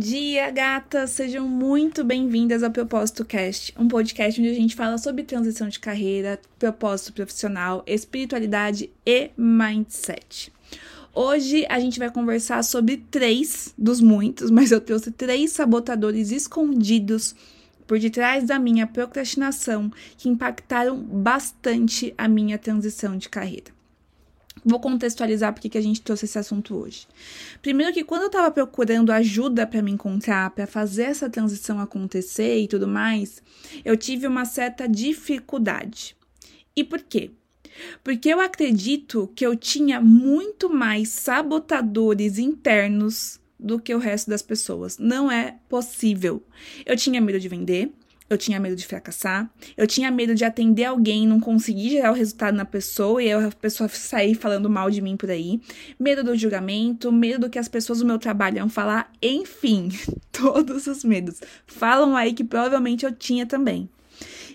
dia, gatas! Sejam muito bem-vindas ao Propósito Cast, um podcast onde a gente fala sobre transição de carreira, propósito profissional, espiritualidade e mindset. Hoje a gente vai conversar sobre três dos muitos, mas eu trouxe três sabotadores escondidos por detrás da minha procrastinação que impactaram bastante a minha transição de carreira. Vou contextualizar porque que a gente trouxe esse assunto hoje. Primeiro que quando eu estava procurando ajuda para me encontrar, para fazer essa transição acontecer e tudo mais, eu tive uma certa dificuldade. E por quê? Porque eu acredito que eu tinha muito mais sabotadores internos do que o resto das pessoas. Não é possível. Eu tinha medo de vender, eu tinha medo de fracassar, eu tinha medo de atender alguém e não conseguir gerar o resultado na pessoa e a pessoa sair falando mal de mim por aí, medo do julgamento, medo do que as pessoas do meu trabalho iam falar, enfim, todos os medos. Falam aí que provavelmente eu tinha também.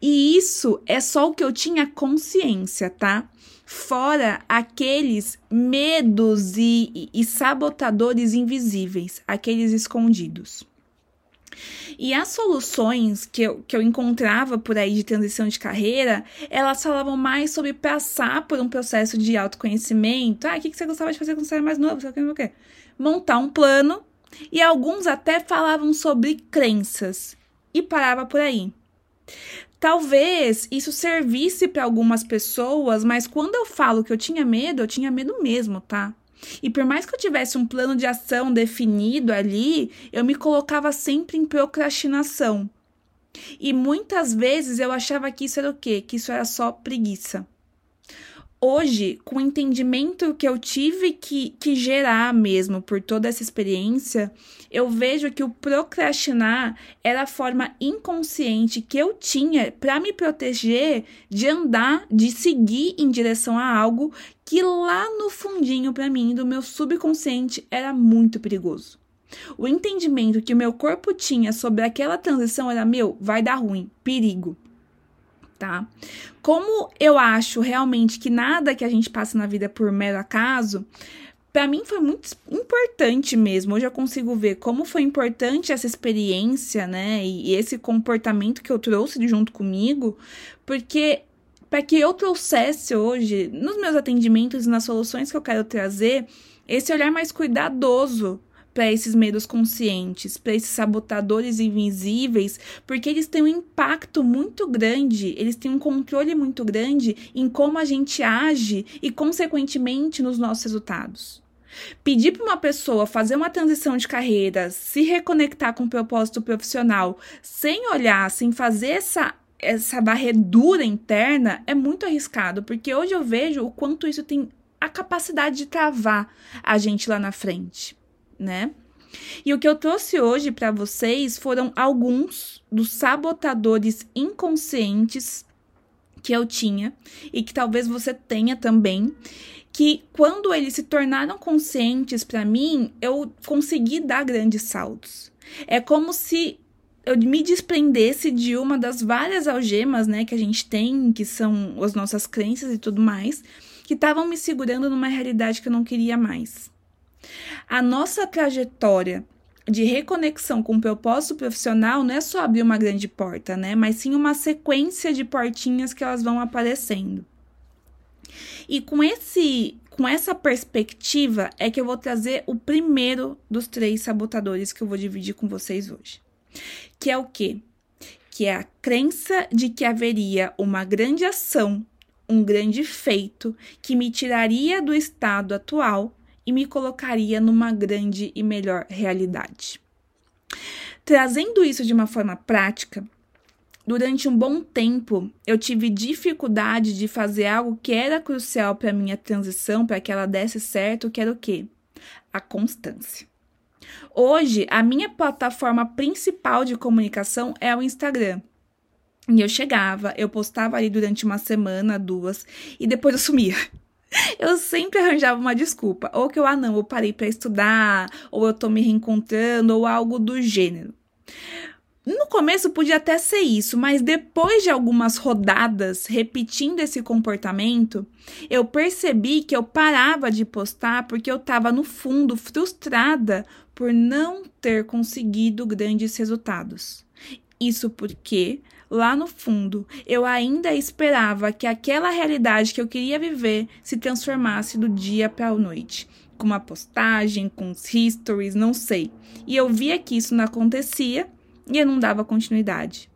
E isso é só o que eu tinha consciência, tá? Fora aqueles medos e, e, e sabotadores invisíveis, aqueles escondidos. E as soluções que eu, que eu encontrava por aí de transição de carreira, elas falavam mais sobre passar por um processo de autoconhecimento. Ah, o que, que você gostava de fazer quando você era mais novo? Sei o que, Montar um plano. E alguns até falavam sobre crenças. E parava por aí. Talvez isso servisse para algumas pessoas, mas quando eu falo que eu tinha medo, eu tinha medo mesmo, tá? E por mais que eu tivesse um plano de ação definido ali, eu me colocava sempre em procrastinação. E muitas vezes eu achava que isso era o quê? Que isso era só preguiça. Hoje, com o entendimento que eu tive que, que gerar mesmo por toda essa experiência, eu vejo que o procrastinar era a forma inconsciente que eu tinha para me proteger de andar, de seguir em direção a algo que lá no fundinho para mim, do meu subconsciente, era muito perigoso. O entendimento que o meu corpo tinha sobre aquela transição era: meu, vai dar ruim, perigo tá? Como eu acho realmente que nada que a gente passa na vida é por mero acaso, para mim foi muito importante mesmo. Hoje eu consigo ver como foi importante essa experiência, né? E, esse comportamento que eu trouxe junto comigo, porque para que eu trouxesse hoje, nos meus atendimentos e nas soluções que eu quero trazer, esse olhar mais cuidadoso para esses medos conscientes, para esses sabotadores invisíveis, porque eles têm um impacto muito grande, eles têm um controle muito grande em como a gente age e, consequentemente, nos nossos resultados. Pedir para uma pessoa fazer uma transição de carreira, se reconectar com o propósito profissional, sem olhar, sem fazer essa essa barredura interna é muito arriscado, porque hoje eu vejo o quanto isso tem a capacidade de travar a gente lá na frente né? E o que eu trouxe hoje para vocês foram alguns dos sabotadores inconscientes que eu tinha e que talvez você tenha também, que quando eles se tornaram conscientes para mim, eu consegui dar grandes saltos. É como se eu me desprendesse de uma das várias algemas, né, que a gente tem, que são as nossas crenças e tudo mais, que estavam me segurando numa realidade que eu não queria mais. A nossa trajetória de reconexão com o propósito profissional não é só abrir uma grande porta, né? Mas sim uma sequência de portinhas que elas vão aparecendo. E com esse com essa perspectiva é que eu vou trazer o primeiro dos três sabotadores que eu vou dividir com vocês hoje. Que é o quê? Que é a crença de que haveria uma grande ação, um grande feito que me tiraria do estado atual e me colocaria numa grande e melhor realidade. Trazendo isso de uma forma prática, durante um bom tempo eu tive dificuldade de fazer algo que era crucial para minha transição, para que ela desse certo, que era o quê? A constância. Hoje, a minha plataforma principal de comunicação é o Instagram. E eu chegava, eu postava ali durante uma semana, duas, e depois eu sumia. Eu sempre arranjava uma desculpa, ou que eu, ah, não, eu parei para estudar, ou eu tô me reencontrando, ou algo do gênero. No começo podia até ser isso, mas depois de algumas rodadas repetindo esse comportamento, eu percebi que eu parava de postar porque eu estava no fundo frustrada por não ter conseguido grandes resultados. Isso porque, lá no fundo, eu ainda esperava que aquela realidade que eu queria viver se transformasse do dia para a noite. Com uma postagem, com os histories, não sei. E eu via que isso não acontecia e eu não dava continuidade.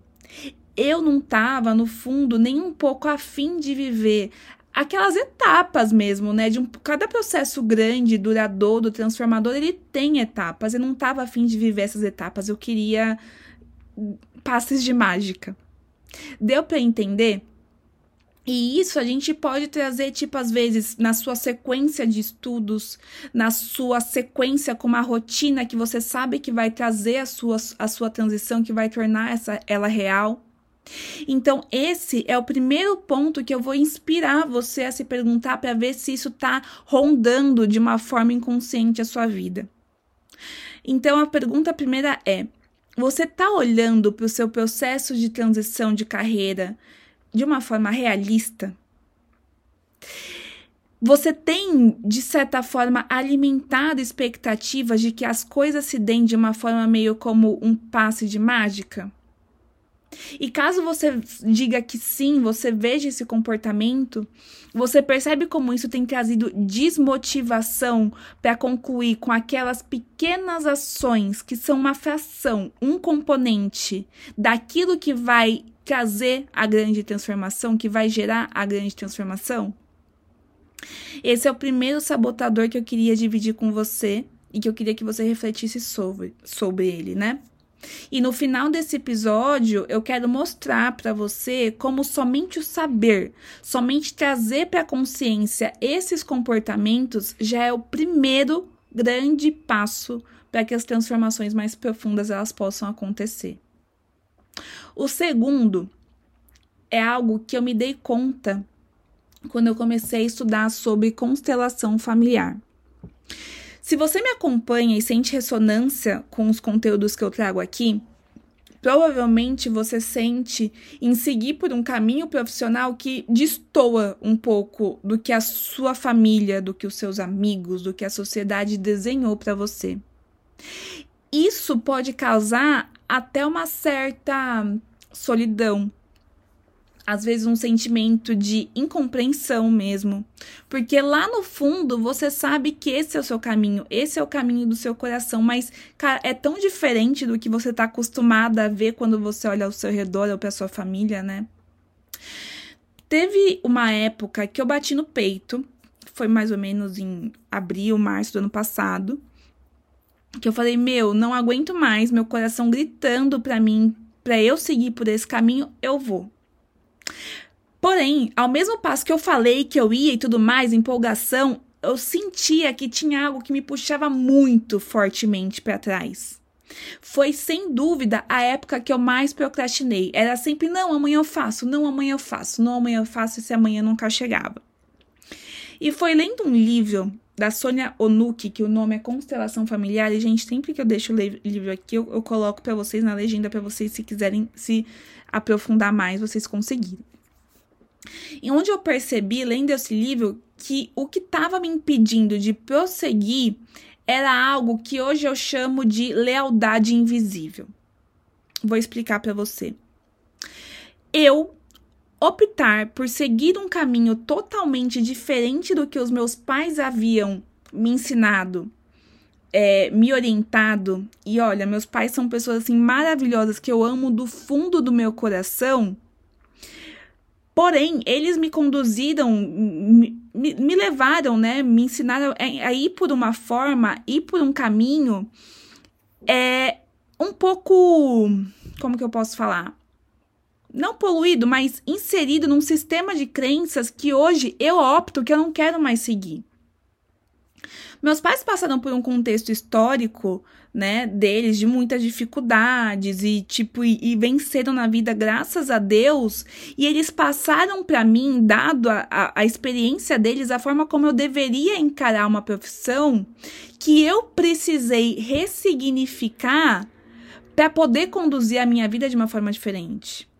Eu não estava, no fundo, nem um pouco afim de viver aquelas etapas mesmo, né? De um, cada processo grande, duradouro, transformador, ele tem etapas. Eu não estava afim de viver essas etapas. Eu queria passes de mágica. Deu para entender? E isso a gente pode trazer, tipo, às vezes, na sua sequência de estudos, na sua sequência com uma rotina que você sabe que vai trazer a sua, a sua transição, que vai tornar essa, ela real. Então, esse é o primeiro ponto que eu vou inspirar você a se perguntar para ver se isso está rondando de uma forma inconsciente a sua vida. Então, a pergunta primeira é: você está olhando para o seu processo de transição de carreira de uma forma realista? Você tem, de certa forma, alimentado expectativas de que as coisas se deem de uma forma meio como um passe de mágica? E caso você diga que sim, você veja esse comportamento, você percebe como isso tem trazido desmotivação para concluir com aquelas pequenas ações que são uma fração, um componente daquilo que vai trazer a grande transformação, que vai gerar a grande transformação? Esse é o primeiro sabotador que eu queria dividir com você e que eu queria que você refletisse sobre, sobre ele, né? E no final desse episódio, eu quero mostrar para você como somente o saber, somente trazer para a consciência esses comportamentos já é o primeiro grande passo para que as transformações mais profundas elas possam acontecer. O segundo é algo que eu me dei conta quando eu comecei a estudar sobre constelação familiar. Se você me acompanha e sente ressonância com os conteúdos que eu trago aqui, provavelmente você sente em seguir por um caminho profissional que destoa um pouco do que a sua família, do que os seus amigos, do que a sociedade desenhou para você. Isso pode causar até uma certa solidão, às vezes um sentimento de incompreensão mesmo, porque lá no fundo você sabe que esse é o seu caminho, esse é o caminho do seu coração, mas cara, é tão diferente do que você está acostumada a ver quando você olha ao seu redor ou para sua família, né? Teve uma época que eu bati no peito, foi mais ou menos em abril, março do ano passado, que eu falei: "Meu, não aguento mais, meu coração gritando para mim, para eu seguir por esse caminho, eu vou". Porém, ao mesmo passo que eu falei que eu ia e tudo mais, empolgação, eu sentia que tinha algo que me puxava muito fortemente para trás. Foi sem dúvida a época que eu mais procrastinei. Era sempre não, amanhã eu faço, não, amanhã eu faço, não, amanhã eu faço, se amanhã nunca chegava. E foi lendo um livro da Sônia Onuki, que o nome é Constelação Familiar, e gente, sempre que eu deixo o livro aqui, eu, eu coloco para vocês na legenda para vocês se quiserem se aprofundar mais, vocês conseguirem. E onde eu percebi, lendo esse livro, que o que estava me impedindo de prosseguir era algo que hoje eu chamo de lealdade invisível. Vou explicar para você. Eu optar por seguir um caminho totalmente diferente do que os meus pais haviam me ensinado, é, me orientado, e olha, meus pais são pessoas assim maravilhosas que eu amo do fundo do meu coração. Porém, eles me conduziram, me, me levaram, né? Me ensinaram a ir por uma forma, ir por um caminho é um pouco. Como que eu posso falar? Não poluído, mas inserido num sistema de crenças que hoje eu opto que eu não quero mais seguir. Meus pais passaram por um contexto histórico né, deles de muitas dificuldades e tipo e, e venceram na vida graças a Deus e eles passaram para mim dado a, a, a experiência deles a forma como eu deveria encarar uma profissão que eu precisei ressignificar para poder conduzir a minha vida de uma forma diferente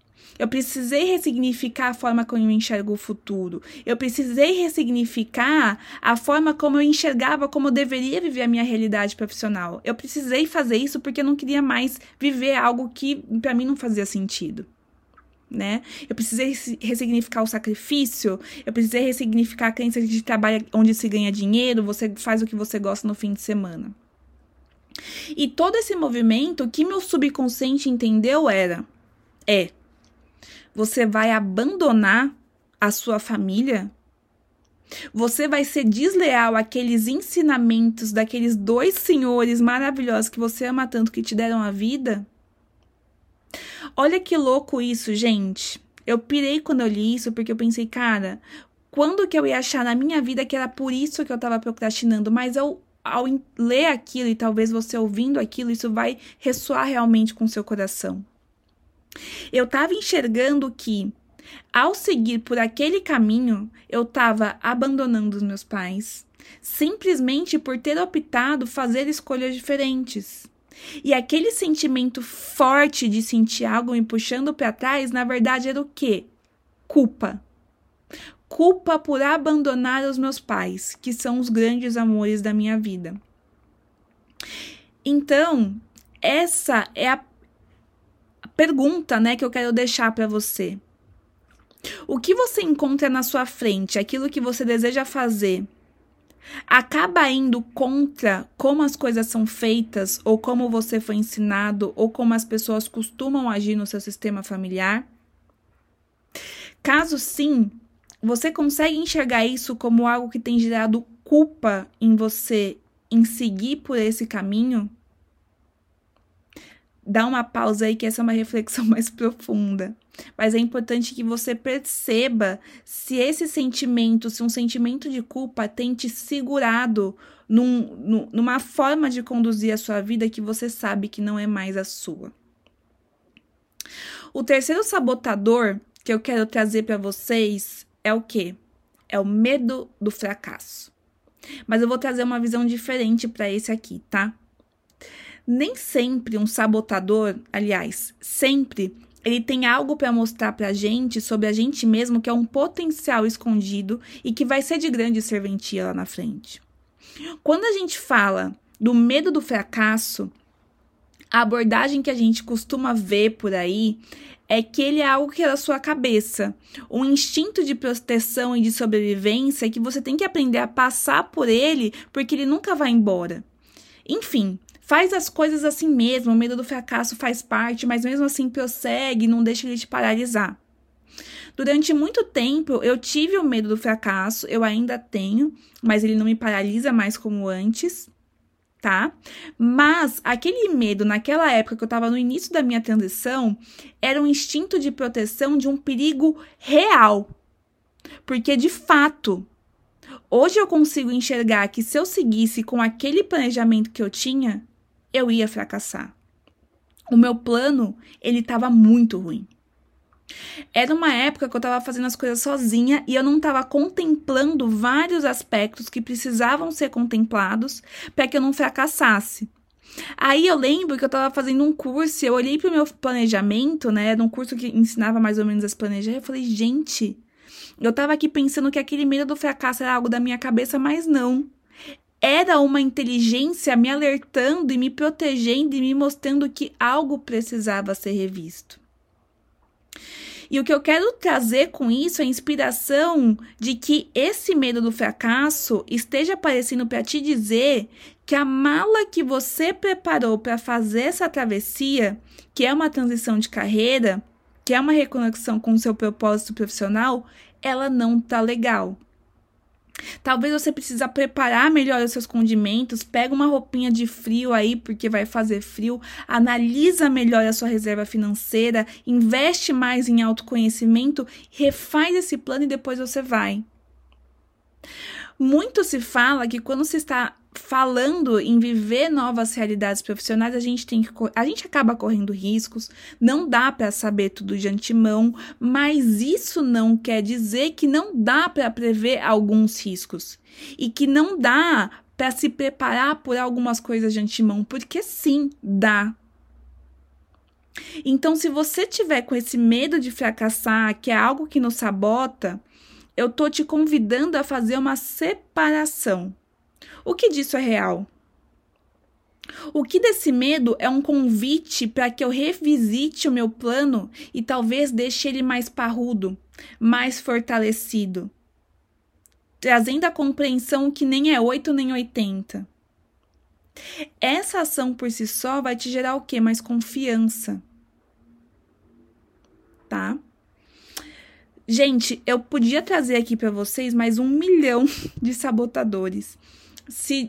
Eu precisei ressignificar a forma como eu enxergo o futuro. Eu precisei ressignificar a forma como eu enxergava como eu deveria viver a minha realidade profissional. Eu precisei fazer isso porque eu não queria mais viver algo que para mim não fazia sentido. Né? Eu precisei ressignificar o sacrifício, eu precisei ressignificar a crença de trabalho onde se ganha dinheiro, você faz o que você gosta no fim de semana. E todo esse movimento, que meu subconsciente entendeu era: é, você vai abandonar a sua família? Você vai ser desleal àqueles ensinamentos daqueles dois senhores maravilhosos que você ama tanto que te deram a vida? Olha que louco isso, gente. Eu pirei quando eu li isso porque eu pensei, cara, quando que eu ia achar na minha vida que era por isso que eu tava procrastinando? Mas eu ao ler aquilo e talvez você ouvindo aquilo, isso vai ressoar realmente com seu coração. Eu estava enxergando que, ao seguir por aquele caminho, eu estava abandonando os meus pais, simplesmente por ter optado fazer escolhas diferentes. E aquele sentimento forte de sentir algo me puxando para trás, na verdade, era o quê? Culpa culpa por abandonar os meus pais, que são os grandes amores da minha vida. Então, essa é a pergunta, né, que eu quero deixar para você. O que você encontra na sua frente, aquilo que você deseja fazer, acaba indo contra como as coisas são feitas, ou como você foi ensinado, ou como as pessoas costumam agir no seu sistema familiar? Caso sim, você consegue enxergar isso como algo que tem gerado culpa em você em seguir por esse caminho? Dá uma pausa aí que essa é uma reflexão mais profunda. Mas é importante que você perceba se esse sentimento, se um sentimento de culpa tem te segurado num, numa forma de conduzir a sua vida que você sabe que não é mais a sua. O terceiro sabotador que eu quero trazer para vocês é o que? É o medo do fracasso. Mas eu vou trazer uma visão diferente para esse aqui, tá? Nem sempre um sabotador, aliás, sempre ele tem algo para mostrar para a gente sobre a gente mesmo que é um potencial escondido e que vai ser de grande serventia lá na frente. Quando a gente fala do medo do fracasso, a abordagem que a gente costuma ver por aí é que ele é algo que é da sua cabeça, um instinto de proteção e de sobrevivência que você tem que aprender a passar por ele, porque ele nunca vai embora. Enfim, faz as coisas assim mesmo, o medo do fracasso faz parte, mas mesmo assim prossegue, não deixa ele te paralisar. Durante muito tempo eu tive o medo do fracasso, eu ainda tenho, mas ele não me paralisa mais como antes tá? Mas aquele medo naquela época que eu estava no início da minha transição era um instinto de proteção de um perigo real. Porque de fato, hoje eu consigo enxergar que se eu seguisse com aquele planejamento que eu tinha, eu ia fracassar. O meu plano, ele estava muito ruim. Era uma época que eu estava fazendo as coisas sozinha e eu não estava contemplando vários aspectos que precisavam ser contemplados para que eu não fracassasse. Aí eu lembro que eu estava fazendo um curso, e eu olhei para o meu planejamento, né? Era um curso que ensinava mais ou menos a se planejar. Eu falei, gente, eu estava aqui pensando que aquele medo do fracasso era algo da minha cabeça, mas não. Era uma inteligência me alertando e me protegendo e me mostrando que algo precisava ser revisto. E o que eu quero trazer com isso é a inspiração de que esse medo do fracasso esteja aparecendo para te dizer que a mala que você preparou para fazer essa travessia, que é uma transição de carreira, que é uma reconexão com o seu propósito profissional, ela não tá legal. Talvez você precisa preparar melhor os seus condimentos, pega uma roupinha de frio aí porque vai fazer frio, analisa melhor a sua reserva financeira, investe mais em autoconhecimento, refaz esse plano e depois você vai. Muito se fala que quando se está falando em viver novas realidades profissionais, a gente tem que a gente acaba correndo riscos, não dá para saber tudo de antemão, mas isso não quer dizer que não dá para prever alguns riscos e que não dá para se preparar por algumas coisas de antemão, porque sim, dá. Então, se você tiver com esse medo de fracassar, que é algo que nos sabota, eu tô te convidando a fazer uma separação. O que disso é real? O que desse medo é um convite para que eu revisite o meu plano e talvez deixe ele mais parrudo, mais fortalecido, trazendo a compreensão que nem é 8 nem 80. Essa ação por si só vai te gerar o quê? Mais confiança. Tá? Gente, eu podia trazer aqui para vocês mais um milhão de sabotadores. Se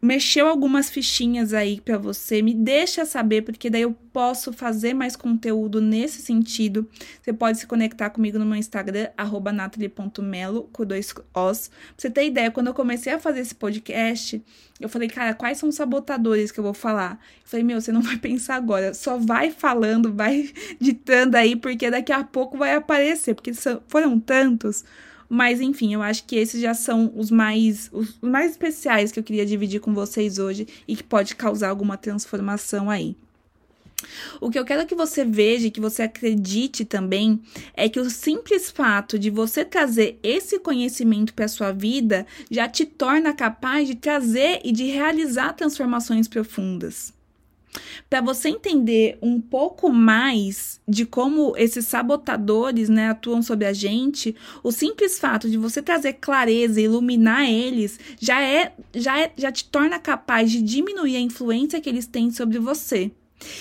mexeu algumas fichinhas aí para você, me deixa saber, porque daí eu posso fazer mais conteúdo nesse sentido. Você pode se conectar comigo no meu Instagram, natalie.melo, com dois os. Pra você ter ideia, quando eu comecei a fazer esse podcast, eu falei, cara, quais são os sabotadores que eu vou falar? Eu falei, meu, você não vai pensar agora, só vai falando, vai ditando aí, porque daqui a pouco vai aparecer, porque foram tantos mas enfim, eu acho que esses já são os mais os mais especiais que eu queria dividir com vocês hoje e que pode causar alguma transformação aí. O que eu quero que você veja e que você acredite também é que o simples fato de você trazer esse conhecimento para sua vida já te torna capaz de trazer e de realizar transformações profundas. Para você entender um pouco mais de como esses sabotadores né, atuam sobre a gente, o simples fato de você trazer clareza e iluminar eles já é, já é, já te torna capaz de diminuir a influência que eles têm sobre você.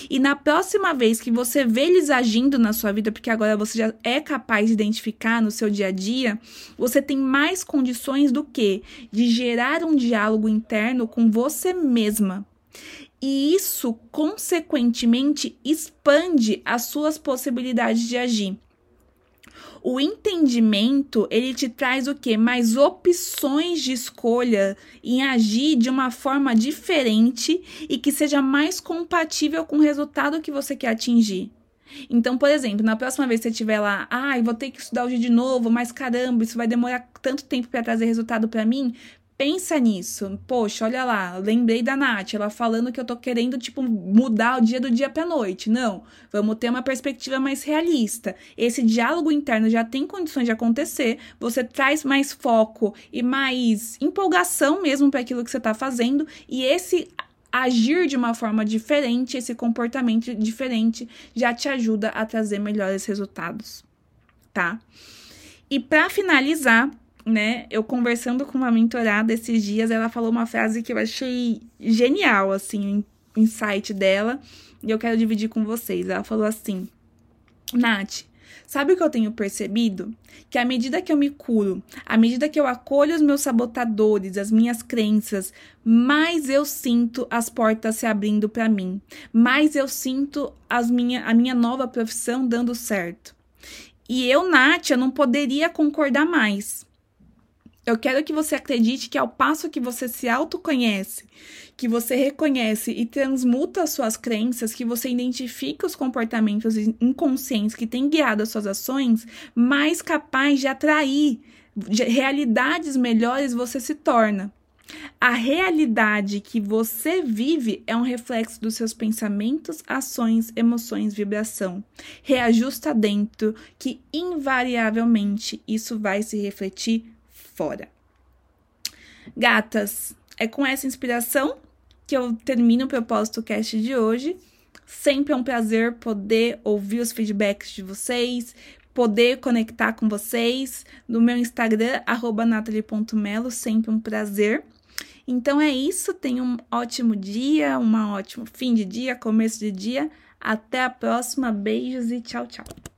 E na próxima vez que você vê eles agindo na sua vida, porque agora você já é capaz de identificar no seu dia a dia, você tem mais condições do que de gerar um diálogo interno com você mesma e isso, consequentemente, expande as suas possibilidades de agir. O entendimento, ele te traz o quê? Mais opções de escolha em agir de uma forma diferente e que seja mais compatível com o resultado que você quer atingir. Então, por exemplo, na próxima vez que você estiver lá, ai, ah, vou ter que estudar hoje de novo, mas caramba, isso vai demorar tanto tempo para trazer resultado para mim. Pensa nisso. Poxa, olha lá, lembrei da Nath, ela falando que eu tô querendo, tipo, mudar o dia do dia pra noite. Não, vamos ter uma perspectiva mais realista. Esse diálogo interno já tem condições de acontecer, você traz mais foco e mais empolgação mesmo para aquilo que você tá fazendo, e esse agir de uma forma diferente, esse comportamento diferente, já te ajuda a trazer melhores resultados, tá? E para finalizar, né, eu conversando com uma mentorada esses dias, ela falou uma frase que eu achei genial, assim, o insight dela, e eu quero dividir com vocês. Ela falou assim: Nath, sabe o que eu tenho percebido? Que à medida que eu me curo, à medida que eu acolho os meus sabotadores, as minhas crenças, mais eu sinto as portas se abrindo para mim, mais eu sinto as minha, a minha nova profissão dando certo. E eu, Nath, eu não poderia concordar mais. Eu quero que você acredite que ao passo que você se autoconhece, que você reconhece e transmuta as suas crenças, que você identifica os comportamentos inconscientes que têm guiado as suas ações, mais capaz de atrair realidades melhores você se torna. A realidade que você vive é um reflexo dos seus pensamentos, ações, emoções, vibração. Reajusta dentro que invariavelmente isso vai se refletir fora. Gatas, é com essa inspiração que eu termino o propósito cast de hoje. Sempre é um prazer poder ouvir os feedbacks de vocês, poder conectar com vocês no meu Instagram, natalie.melo, sempre um prazer. Então é isso, tenha um ótimo dia, um ótimo fim de dia, começo de dia. Até a próxima, beijos e tchau, tchau.